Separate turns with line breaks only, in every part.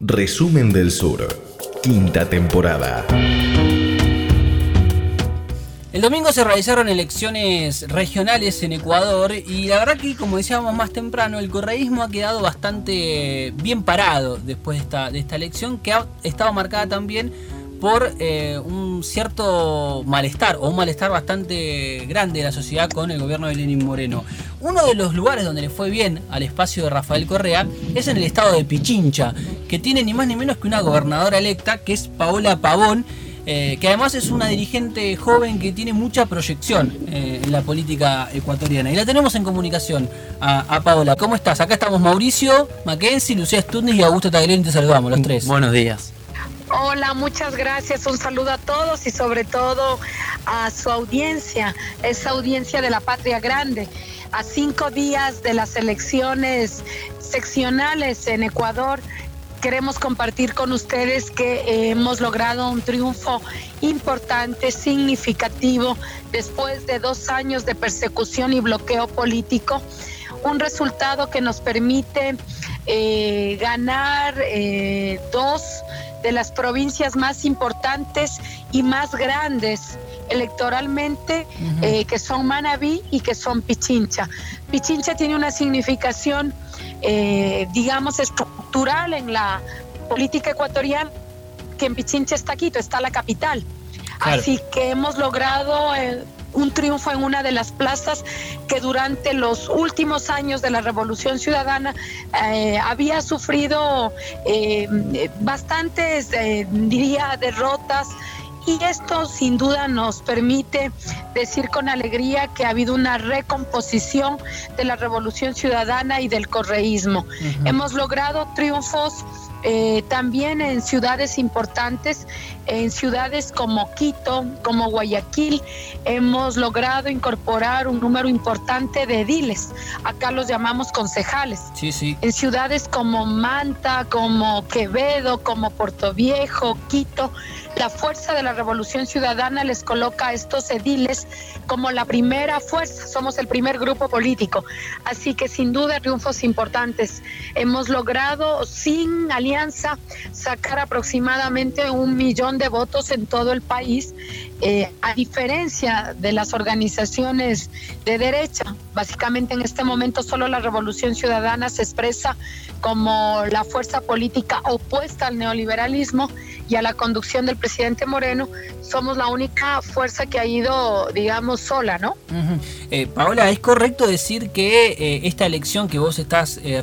Resumen del Sur, quinta temporada.
El domingo se realizaron elecciones regionales en Ecuador y la verdad que, como decíamos más temprano, el correísmo ha quedado bastante bien parado después de esta, de esta elección, que ha estado marcada también por eh, un cierto malestar o un malestar bastante grande de la sociedad con el gobierno de Lenín Moreno. Uno de los lugares donde le fue bien al espacio de Rafael Correa es en el estado de Pichincha, que tiene ni más ni menos que una gobernadora electa, que es Paola Pavón, eh, que además es una dirigente joven que tiene mucha proyección eh, en la política ecuatoriana. Y la tenemos en comunicación a, Paola. ¿Cómo estás? Acá estamos Mauricio, Mackenzie, Lucía Stutnis y Augusto Taglioni. Te saludamos, los tres.
Buenos días.
Hola, muchas gracias. Un saludo a todos y sobre todo a su audiencia, esa audiencia de la Patria Grande. A cinco días de las elecciones seccionales en Ecuador, queremos compartir con ustedes que hemos logrado un triunfo importante, significativo, después de dos años de persecución y bloqueo político. Un resultado que nos permite eh, ganar eh, dos de las provincias más importantes y más grandes electoralmente, eh, que son Manabí y que son Pichincha. Pichincha tiene una significación, eh, digamos, estructural en la política ecuatoriana, que en Pichincha está Quito, está la capital. Así que hemos logrado eh, un triunfo en una de las plazas que durante los últimos años de la Revolución Ciudadana eh, había sufrido eh, bastantes, eh, diría, derrotas. Y esto sin duda nos permite decir con alegría que ha habido una recomposición de la revolución ciudadana y del correísmo. Hemos logrado triunfos eh, también en ciudades importantes, en ciudades como Quito, como Guayaquil, hemos logrado incorporar un número importante de ediles. Acá los llamamos concejales.
Sí, sí.
En ciudades como Manta, como Quevedo, como Puerto Viejo, Quito, la fuerza de la revolución ciudadana les coloca a estos ediles como la primera fuerza, somos el primer grupo político. Así que sin duda triunfos importantes. Hemos logrado sin alianza sacar aproximadamente un millón de votos en todo el país, eh, a diferencia de las organizaciones de derecha. Básicamente en este momento solo la revolución ciudadana se expresa como la fuerza política opuesta al neoliberalismo y a la conducción del presidente Moreno, somos la única fuerza que ha ido, digamos, sola, ¿no?
Eh, Paola, ¿es correcto decir que eh, esta elección que vos estás eh,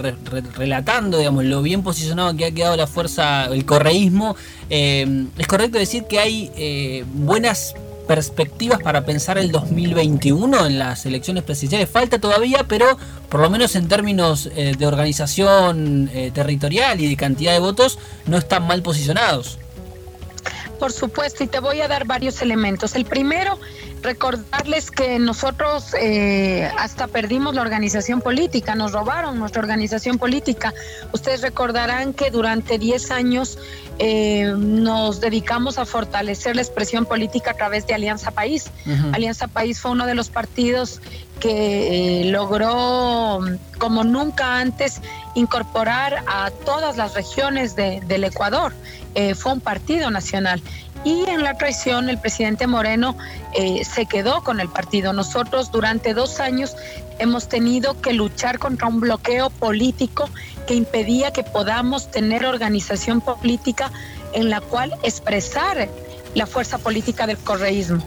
relatando, digamos, lo bien posicionado que ha quedado la fuerza, el correísmo, es correcto decir que hay buenas perspectivas para pensar el 2021 en las elecciones presidenciales? Falta todavía, pero por lo menos en términos de organización territorial y de cantidad de votos, no están mal posicionados.
Por supuesto, y te voy a dar varios elementos. El primero, recordarles que nosotros eh, hasta perdimos la organización política, nos robaron nuestra organización política. Ustedes recordarán que durante 10 años eh, nos dedicamos a fortalecer la expresión política a través de Alianza País. Alianza País fue uno de los partidos que eh, logró, como nunca antes, incorporar a todas las regiones del Ecuador. fue un partido nacional y en la traición el presidente Moreno eh, se quedó con el partido. Nosotros durante dos años hemos tenido que luchar contra un bloqueo político que impedía que podamos tener organización política en la cual expresar la fuerza política del correísmo.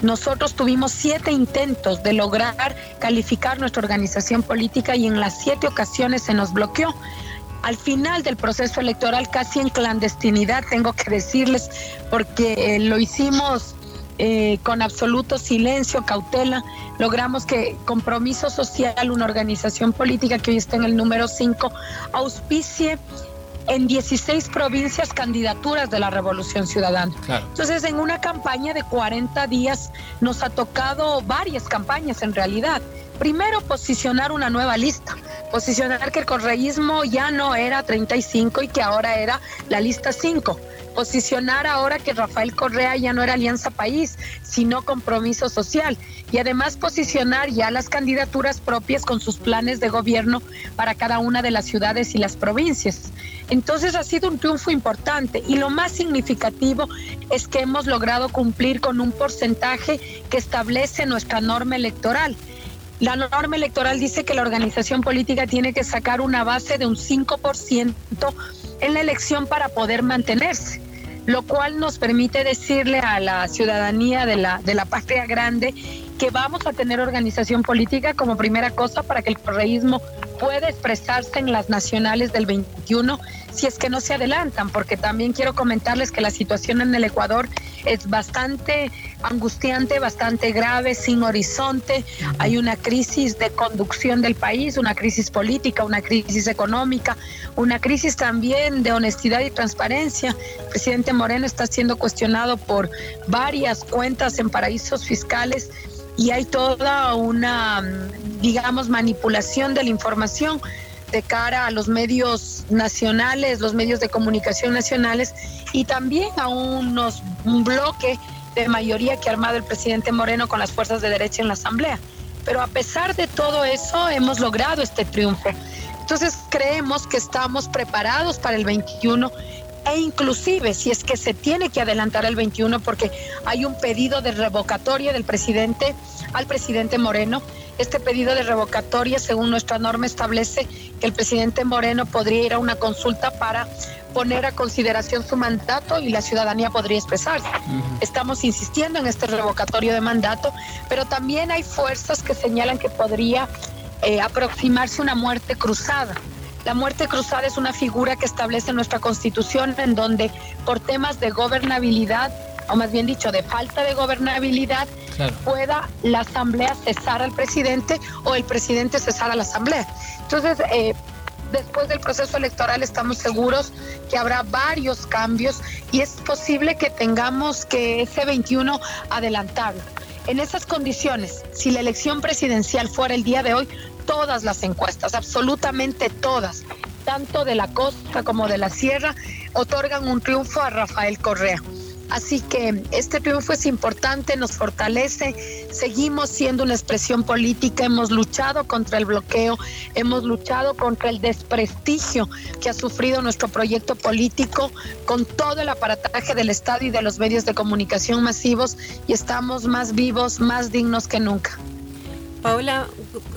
Nosotros tuvimos siete intentos de lograr calificar nuestra organización política y en las siete ocasiones se nos bloqueó al final del proceso electoral, casi en clandestinidad, tengo que decirles, porque eh, lo hicimos eh, con absoluto silencio, cautela, logramos que Compromiso Social, una organización política que hoy está en el número 5, auspicie en 16 provincias candidaturas de la Revolución Ciudadana. Entonces, en una campaña de 40 días nos ha tocado varias campañas en realidad. Primero, posicionar una nueva lista. posicionar que el correísmo ya no era 35 y que ahora era la lista 5 posicionar ahora que Rafael Correa ya no era Alianza País, sino compromiso social. Y además posicionar ya las candidaturas propias con sus planes de gobierno para cada una de las ciudades y las provincias. Entonces ha sido un triunfo importante y lo más significativo es que hemos logrado cumplir con un porcentaje que establece nuestra norma electoral. La norma electoral dice que la organización política tiene que sacar una base de un 5% en la elección para poder mantenerse lo cual nos permite decirle a la ciudadanía de la, de la patria grande que vamos a tener organización política como primera cosa para que el correísmo pueda expresarse en las nacionales del 21 si es que no se adelantan, porque también quiero comentarles que la situación en el Ecuador es bastante angustiante, bastante grave, sin horizonte. Hay una crisis de conducción del país, una crisis política, una crisis económica, una crisis también de honestidad y transparencia. El presidente Moreno está siendo cuestionado por varias cuentas en paraísos fiscales y hay toda una, digamos, manipulación de la información de cara a los medios nacionales, los medios de comunicación nacionales y también a unos, un bloque de mayoría que ha armado el presidente Moreno con las fuerzas de derecha en la Asamblea. Pero a pesar de todo eso, hemos logrado este triunfo. Entonces creemos que estamos preparados para el 21 e inclusive si es que se tiene que adelantar el 21 porque hay un pedido de revocatoria del presidente al presidente Moreno. Este pedido de revocatoria, según nuestra norma, establece que el presidente Moreno podría ir a una consulta para poner a consideración su mandato y la ciudadanía podría expresarse. Estamos insistiendo en este revocatorio de mandato, pero también hay fuerzas que señalan que podría eh, aproximarse una muerte cruzada. La muerte cruzada es una figura que establece nuestra constitución en donde por temas de gobernabilidad, o más bien dicho, de falta de gobernabilidad, pueda la asamblea cesar al presidente o el presidente cesar a la asamblea. Entonces, eh, después del proceso electoral estamos seguros que habrá varios cambios y es posible que tengamos que ese 21 adelantarlo. En esas condiciones, si la elección presidencial fuera el día de hoy, todas las encuestas, absolutamente todas, tanto de la costa como de la sierra, otorgan un triunfo a Rafael Correa. Así que este triunfo es importante, nos fortalece, seguimos siendo una expresión política, hemos luchado contra el bloqueo, hemos luchado contra el desprestigio que ha sufrido nuestro proyecto político con todo el aparataje del Estado y de los medios de comunicación masivos y estamos más vivos, más dignos que nunca.
Paola,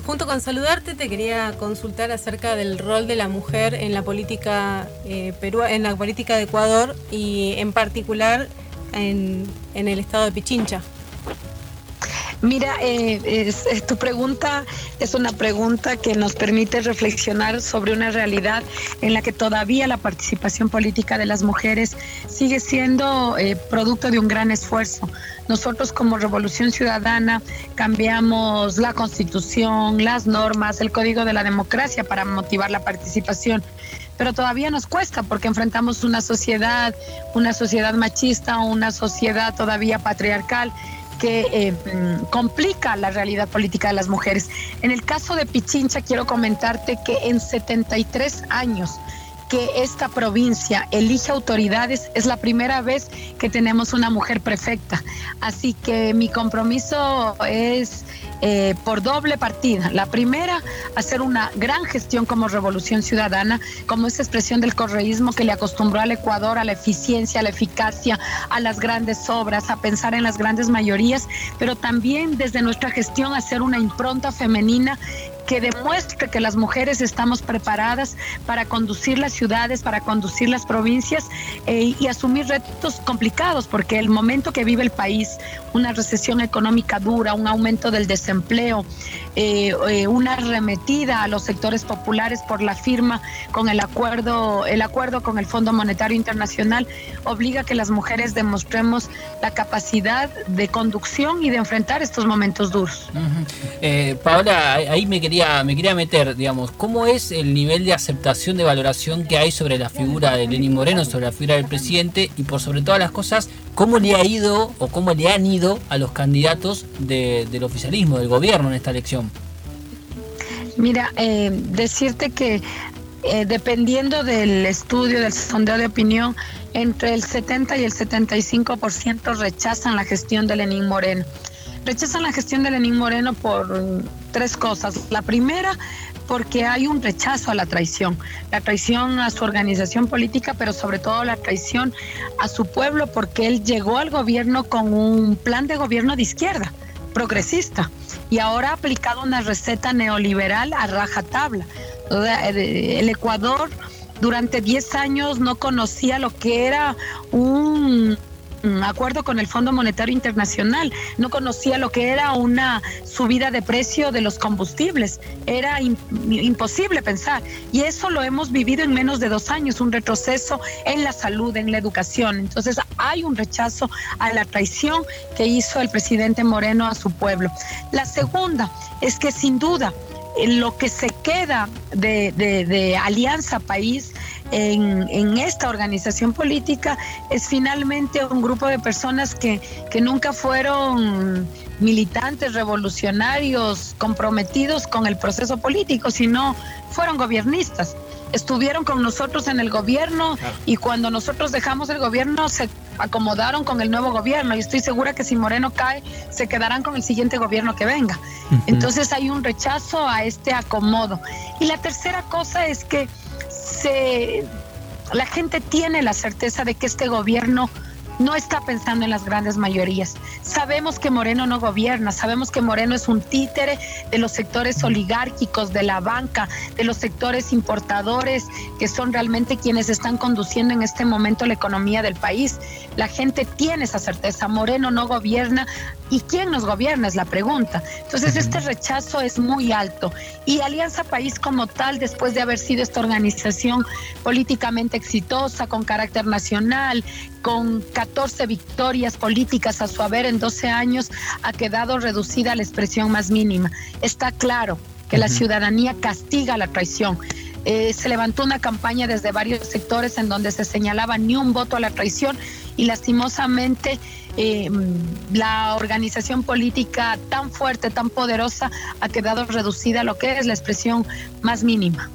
junto con saludarte te quería consultar acerca del rol de la mujer en la política eh, en la política de Ecuador y en particular en, el estado de Pichincha.
Mira, eh, tu pregunta es una pregunta que nos permite reflexionar sobre una realidad en la que todavía la participación política de las mujeres sigue siendo eh, producto de un gran esfuerzo. Nosotros como Revolución Ciudadana cambiamos la constitución, las normas, el código de la democracia para motivar la participación pero todavía nos cuesta porque enfrentamos una sociedad, una sociedad machista, una sociedad todavía patriarcal que eh, mm, complica la realidad política de las mujeres. En el caso de Pichincha, quiero comentarte que en 73 años que esta provincia elige autoridades, es la primera vez que tenemos una mujer prefecta. Así que mi compromiso es eh, por doble partida. La primera, hacer una gran gestión como revolución ciudadana, como esa expresión del correísmo que le acostumbró al Ecuador a la eficiencia, a la eficacia, a las grandes obras, a pensar en las grandes mayorías, pero también desde nuestra gestión hacer una impronta femenina que demuestre que las mujeres estamos preparadas para conducir las ciudades, para conducir las provincias eh, y asumir retos complicados, porque el momento que vive el país, una recesión económica dura, un aumento del desempleo, eh, eh, una arremetida a los sectores populares por la firma con el acuerdo, el acuerdo con el Fondo Monetario Internacional, obliga a que las mujeres demostremos la capacidad de conducción y de enfrentar estos momentos duros.
Paola, ahí me me quería meter, digamos, ¿cómo es el nivel de aceptación, de valoración que hay sobre la figura de Lenín Moreno, sobre la figura del presidente y por sobre todas las cosas, cómo le ha ido o cómo le han ido a los candidatos del oficialismo, del gobierno en esta elección?
Mira, eh, decirte que eh, dependiendo del estudio, del sondeo de opinión, entre el 70 y el 75% rechazan la gestión de Lenín Moreno. Rechazan la gestión de Lenín Moreno por tres cosas. La primera, porque hay un rechazo a la traición, la traición a su organización política, pero sobre todo la traición a su pueblo, porque él llegó al gobierno con un plan de gobierno de izquierda, progresista, y ahora ha aplicado una receta neoliberal a rajatabla. El Ecuador durante 10 años no conocía lo que era un acuerdo con el Fondo Monetario Internacional, no conocía lo que era una subida de precio de los combustibles, era imposible pensar. Y eso lo hemos vivido en menos de dos años, un retroceso en la salud, en la educación. Entonces hay un rechazo a la traición que hizo el presidente Moreno a su pueblo. La segunda es que sin duda lo que se queda de, Alianza País en, esta organización política es finalmente un grupo de personas que, que nunca fueron militantes revolucionarios comprometidos con el proceso político, sino fueron gobiernistas estuvieron con nosotros en el gobierno y cuando nosotros dejamos el gobierno se acomodaron con el nuevo gobierno y estoy segura que si Moreno cae se quedarán con el siguiente gobierno que venga. Entonces hay un rechazo a este acomodo. Y la tercera cosa es que se, la gente tiene la certeza de que este gobierno no está pensando en las grandes mayorías. Sabemos que Moreno no gobierna, sabemos que Moreno es un títere de los sectores oligárquicos, de la banca, de los sectores importadores, que son realmente quienes están conduciendo en este momento la economía del país. La gente tiene esa certeza, Moreno no gobierna. ¿Y quién nos gobierna? Es la pregunta. Entonces, este rechazo es muy alto. Y Alianza País como tal, después de haber sido esta organización políticamente exitosa, con carácter nacional, con 14 victorias políticas a su haber en 12 años, ha quedado reducida a la expresión más mínima. Está claro que la ciudadanía castiga la traición. Eh, se levantó una campaña desde varios sectores en donde se señalaba ni un voto a la traición y lastimosamente eh, la organización política tan fuerte, tan poderosa, ha quedado reducida a lo que es la expresión más mínima.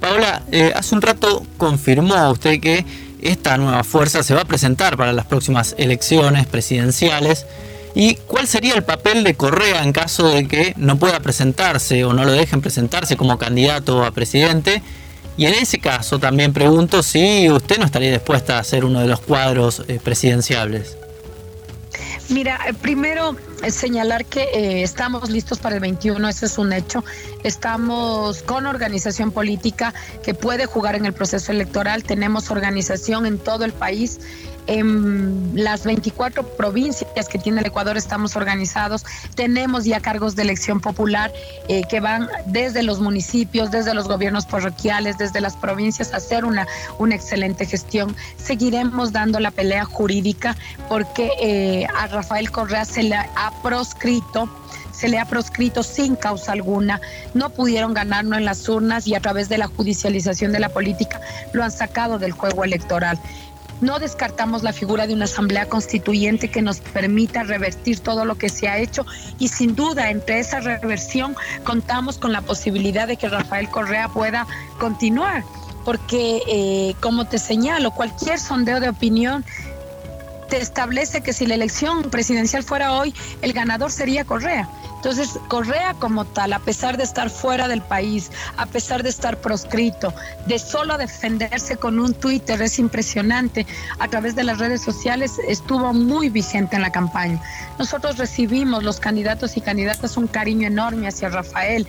Paola, eh, hace un rato confirmó usted que esta nueva fuerza se va a presentar para las próximas elecciones presidenciales. ¿Y cuál sería el papel de Correa en caso de que no pueda presentarse o no lo dejen presentarse como candidato a presidente? Y en ese caso también pregunto si usted no estaría dispuesta a ser uno de los cuadros eh, presidenciales.
Mira, primero señalar que eh, estamos listos para el 21, ese es un hecho. Estamos con organización política que puede jugar en el proceso electoral. Tenemos organización en todo el país en las 24 provincias que tiene el Ecuador estamos organizados. Tenemos ya cargos de elección popular eh, que van desde los municipios, desde los gobiernos parroquiales, desde las provincias a hacer una, una excelente gestión. Seguiremos dando la pelea jurídica porque eh, a Rafael Correa se le ha proscrito se le ha proscrito sin causa alguna, no pudieron ganarlo en las urnas y a través de la judicialización de la política lo han sacado del juego electoral. No descartamos la figura de una asamblea constituyente que nos permita revertir todo lo que se ha hecho y sin duda entre esa reversión contamos con la posibilidad de que Rafael Correa pueda continuar, porque eh, como te señalo, cualquier sondeo de opinión te establece que si la elección presidencial fuera hoy, el ganador sería Correa. Entonces, Correa como tal, a pesar de estar fuera del país, a pesar de estar proscrito, de solo defenderse con un Twitter, es impresionante, a través de las redes sociales estuvo muy vigente en la campaña. Nosotros recibimos, los candidatos y candidatas, un cariño enorme hacia Rafael.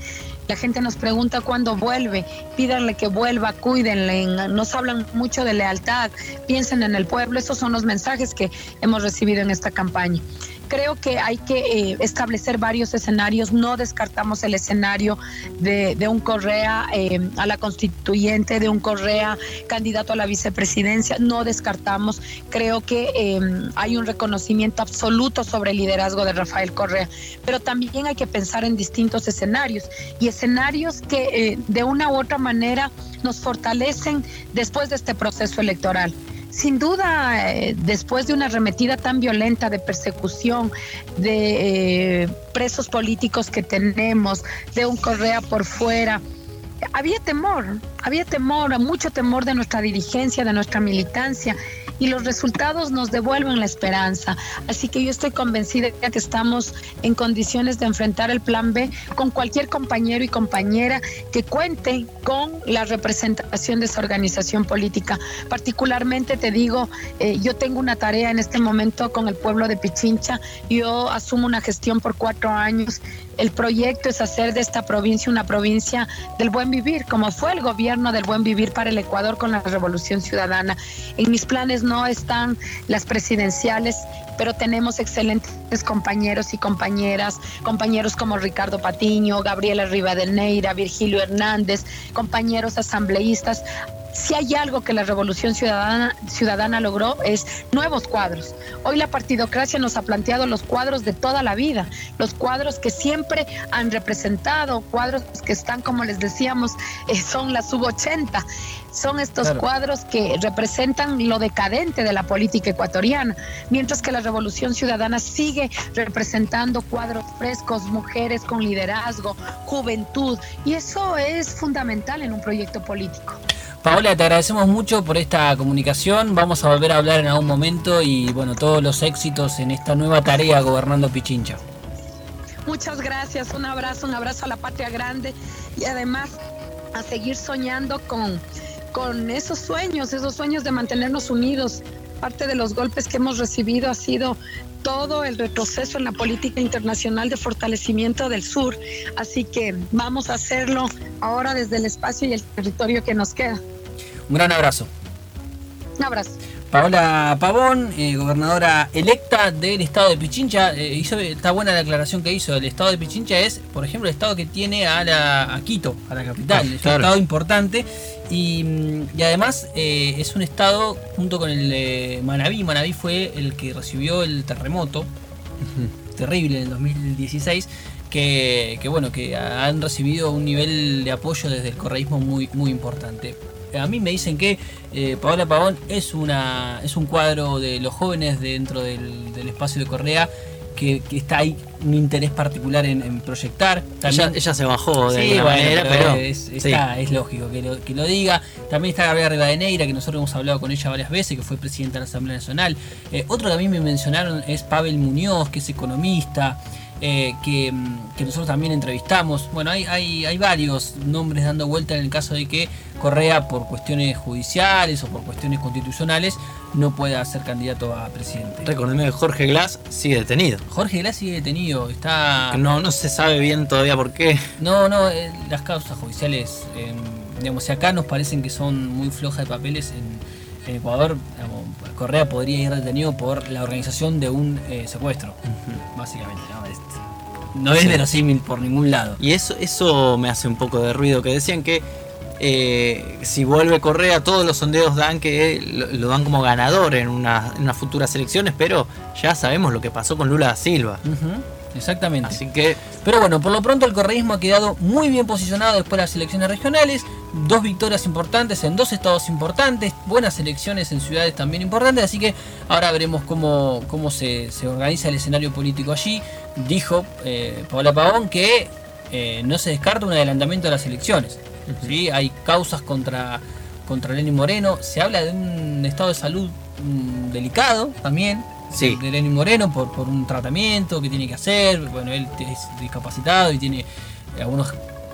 La gente nos pregunta cuándo vuelve, pídanle que vuelva, cuídenle, nos hablan mucho de lealtad, piensen en el pueblo, esos son los mensajes que hemos recibido en esta campaña creo que hay que eh, establecer varios escenarios. No descartamos el escenario de, un Correa eh, a la constituyente, de un Correa candidato a la vicepresidencia. No descartamos. Creo que eh, hay un reconocimiento absoluto sobre el liderazgo de Rafael Correa. Pero también hay que pensar en distintos escenarios y escenarios que de una u otra manera nos fortalecen después de este proceso electoral. Sin duda, eh, después de una arremetida tan violenta de persecución, de eh, presos políticos que tenemos, de un Correa por fuera, había temor, había temor, mucho temor de nuestra dirigencia, de nuestra militancia y los resultados nos devuelven la esperanza. Así que yo estoy convencida de que estamos en condiciones de enfrentar el plan B con cualquier compañero y compañera que cuente con la representación de esa organización política. Particularmente te digo, eh, yo tengo una tarea en este momento con el pueblo de Pichincha, yo asumo una gestión por cuatro años el proyecto es hacer de esta provincia una provincia del buen vivir, como fue el gobierno del buen vivir para el Ecuador con la Revolución Ciudadana. En mis planes no están las presidenciales, pero tenemos excelentes compañeros y compañeras, compañeros como Ricardo Patiño, Gabriela Rivadeneira, Virgilio Hernández, compañeros asambleístas si hay algo que la revolución ciudadana, ciudadana logró es nuevos cuadros. Hoy la partidocracia nos ha planteado los cuadros de toda la vida, los cuadros que siempre han representado, cuadros que están, como les decíamos, eh, son la sub-80. Son estos cuadros que representan lo decadente de la política ecuatoriana, mientras que la revolución ciudadana sigue representando cuadros frescos, mujeres con liderazgo, juventud, y eso es fundamental en un proyecto político.
Paola, te agradecemos mucho por esta comunicación. Vamos a volver a hablar en algún momento y bueno, todos los éxitos en esta nueva tarea gobernando Pichincha.
Muchas gracias, un abrazo, un abrazo a la patria grande y además a seguir soñando con, con esos sueños, esos sueños de mantenernos unidos. Parte de los golpes que hemos recibido ha sido todo el retroceso en la política internacional de fortalecimiento del sur. Así que vamos a hacerlo ahora desde el espacio y el territorio que nos queda.
Un gran abrazo.
Un abrazo.
Paola Pavón, eh, gobernadora electa del estado de Pichincha, eh, hizo, está buena la aclaración que hizo. El estado de Pichincha es, por ejemplo, el estado que tiene a, la, Quito, a la capital. Es un estado importante y, además eh, es un estado junto con el de Manabí. Manabí fue el que recibió el terremoto terrible en el 2016. Que, que, bueno, que han recibido un nivel de apoyo desde el correísmo muy, muy importante a mí me dicen que eh, Paola Pavón es, una, es un cuadro de los jóvenes dentro del, espacio de Correa que, está ahí un interés particular en, proyectar.
También, ella, se bajó de alguna manera, pero,
es, lógico que lo, que lo, diga. También está Gabriela Rivadeneira, que nosotros hemos hablado con ella varias veces, que fue presidenta de la Asamblea Nacional. Eh, otro que a mí me mencionaron es Pavel Muñoz, que es economista. Eh, que, nosotros también entrevistamos. Bueno, hay, hay, hay, varios nombres dando vuelta en el caso de que Correa, por cuestiones judiciales o por cuestiones constitucionales, no pueda ser candidato a presidente.
Recordemos que Jorge Glass sigue detenido.
Jorge Glass sigue detenido, está...
No, no se sabe bien todavía por qué.
No, no, eh, las causas judiciales, digamos, si acá nos parecen que son muy flojas de papeles, en, Ecuador, Correa podría ir detenido por la organización de un eh, secuestro, básicamente. No, es verosímil por ningún lado.
Y eso, eso me hace un poco de ruido, que decían que eh, si vuelve Correa, todos los sondeos dan que lo, dan como ganador en, una, en, unas futuras elecciones, pero ya sabemos lo que pasó con Lula da Silva.
exactamente.
Así que.
Pero bueno, por lo pronto el correísmo ha quedado muy bien posicionado después de las elecciones regionales. Dos victorias importantes en dos estados importantes, buenas elecciones en ciudades también importantes. Así que ahora veremos cómo, cómo se, organiza el escenario político allí. Dijo eh, Paola Pavón que eh, no se descarta un adelantamiento de las elecciones. Hay causas contra, contra Lenín Moreno. Se habla de un estado de salud mm, delicado también. De Lenín Moreno por, por un tratamiento que tiene que hacer. Bueno, él es discapacitado y tiene algunas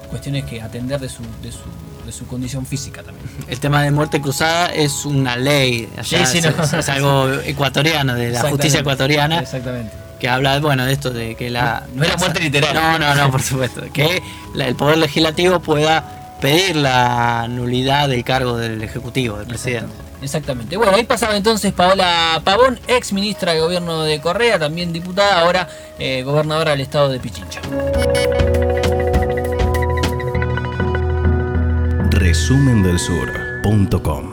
cuestiones que atender de su, de su, de su condición física también.
El tema de muerte cruzada es una ley, es, algo ecuatoriano, de la justicia ecuatoriana.
Exactamente.
Que habla, bueno, de esto de que la...
No, es la muerte literal.
No, no, no, por supuesto. Que el Poder Legislativo pueda pedir la nulidad del cargo del Ejecutivo, del presidente.
Exactamente. Bueno, ahí pasaba entonces Paola Pavón, ex ministra de Gobierno de Correa, también diputada, ahora eh, gobernadora del estado de Pichincha.
Resumen del Sur.com